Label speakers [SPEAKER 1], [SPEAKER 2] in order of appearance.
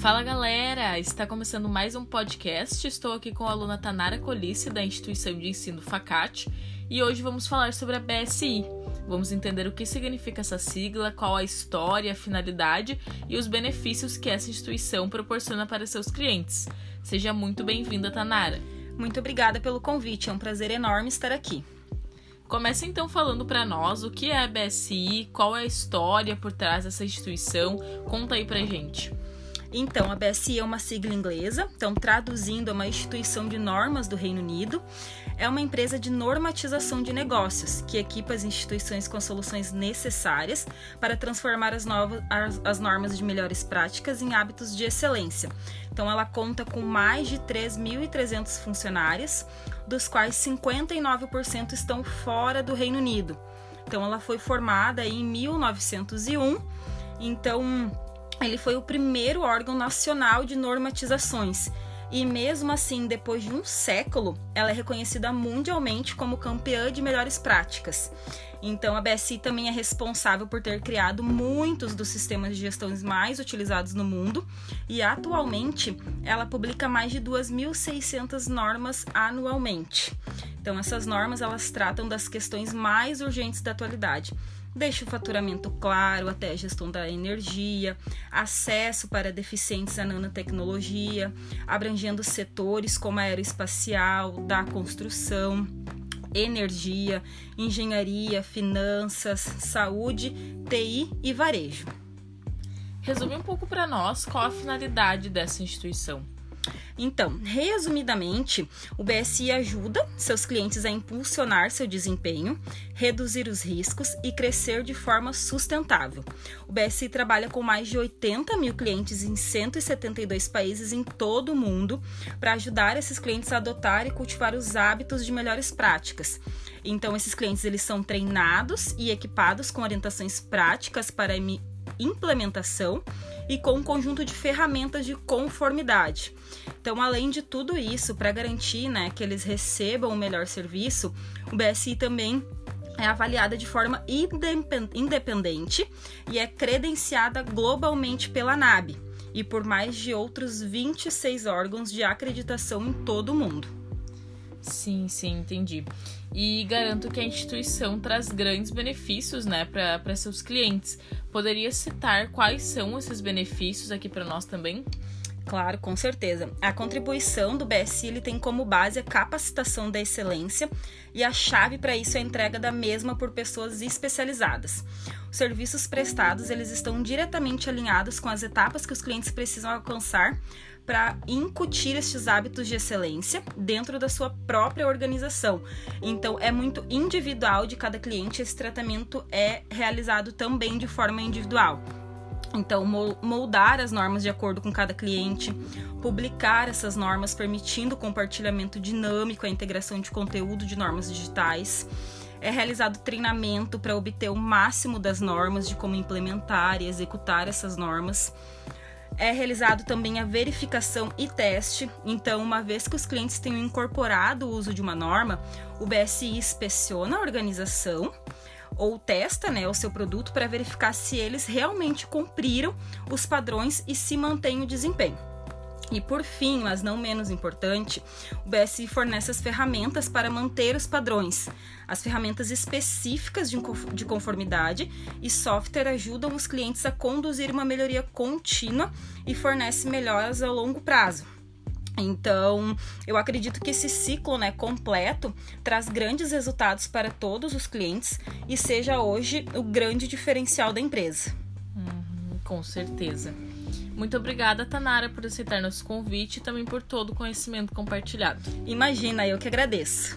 [SPEAKER 1] Fala galera, está começando mais um podcast. Estou aqui com a aluna Tanara Colice da instituição de ensino Facate e hoje vamos falar sobre a BSI. Vamos entender o que significa essa sigla, qual a história, a finalidade e os benefícios que essa instituição proporciona para seus clientes. Seja muito bem-vinda, Tanara.
[SPEAKER 2] Muito obrigada pelo convite, é um prazer enorme estar aqui.
[SPEAKER 1] Comece então falando para nós o que é a BSI, qual é a história por trás dessa instituição. Conta aí pra gente.
[SPEAKER 2] Então, a BSI é uma sigla inglesa, então traduzindo é uma instituição de normas do Reino Unido. É uma empresa de normatização de negócios que equipa as instituições com soluções necessárias para transformar as, novas, as, as normas de melhores práticas em hábitos de excelência. Então, ela conta com mais de 3.300 funcionários, dos quais 59% estão fora do Reino Unido. Então, ela foi formada em 1901. Então, ele foi o primeiro órgão nacional de normatizações. E mesmo assim, depois de um século, ela é reconhecida mundialmente como campeã de melhores práticas. Então, a BSI também é responsável por ter criado muitos dos sistemas de gestão mais utilizados no mundo e atualmente ela publica mais de 2.600 normas anualmente. Então, essas normas elas tratam das questões mais urgentes da atualidade desde o faturamento claro até a gestão da energia, acesso para deficientes à nanotecnologia, abrangendo setores como a aeroespacial, da construção, energia, engenharia, finanças, saúde, TI e varejo.
[SPEAKER 1] Resume um pouco para nós qual a finalidade dessa instituição.
[SPEAKER 2] Então, resumidamente, o BSI ajuda seus clientes a impulsionar seu desempenho, reduzir os riscos e crescer de forma sustentável. O BSI trabalha com mais de 80 mil clientes em 172 países em todo o mundo para ajudar esses clientes a adotar e cultivar os hábitos de melhores práticas. Então, esses clientes eles são treinados e equipados com orientações práticas para implementação e com um conjunto de ferramentas de conformidade. Então, além de tudo isso, para garantir né, que eles recebam o melhor serviço, o BSI também é avaliada de forma independente e é credenciada globalmente pela NAB e por mais de outros 26 órgãos de acreditação em todo o mundo.
[SPEAKER 1] Sim, sim, entendi. E garanto que a instituição traz grandes benefícios né, para seus clientes. Poderia citar quais são esses benefícios aqui para nós também?
[SPEAKER 2] Claro, com certeza. A contribuição do BSI ele tem como base a capacitação da excelência e a chave para isso é a entrega da mesma por pessoas especializadas. Os serviços prestados eles estão diretamente alinhados com as etapas que os clientes precisam alcançar para incutir estes hábitos de excelência dentro da sua própria organização. Então, é muito individual de cada cliente, esse tratamento é realizado também de forma individual. Então, moldar as normas de acordo com cada cliente, publicar essas normas permitindo o compartilhamento dinâmico, a integração de conteúdo de normas digitais. É realizado treinamento para obter o máximo das normas, de como implementar e executar essas normas. É realizado também a verificação e teste. Então, uma vez que os clientes tenham incorporado o uso de uma norma, o BSI inspeciona a organização ou testa né, o seu produto para verificar se eles realmente cumpriram os padrões e se mantém o desempenho. E por fim, mas não menos importante, o BSI fornece as ferramentas para manter os padrões. As ferramentas específicas de conformidade e software ajudam os clientes a conduzir uma melhoria contínua e fornece melhoras a longo prazo. Então, eu acredito que esse ciclo né, completo traz grandes resultados para todos os clientes e seja hoje o grande diferencial da empresa.
[SPEAKER 1] Uhum, com certeza. Muito obrigada, Tanara, por aceitar nosso convite e também por todo o conhecimento compartilhado.
[SPEAKER 2] Imagina, eu que agradeço.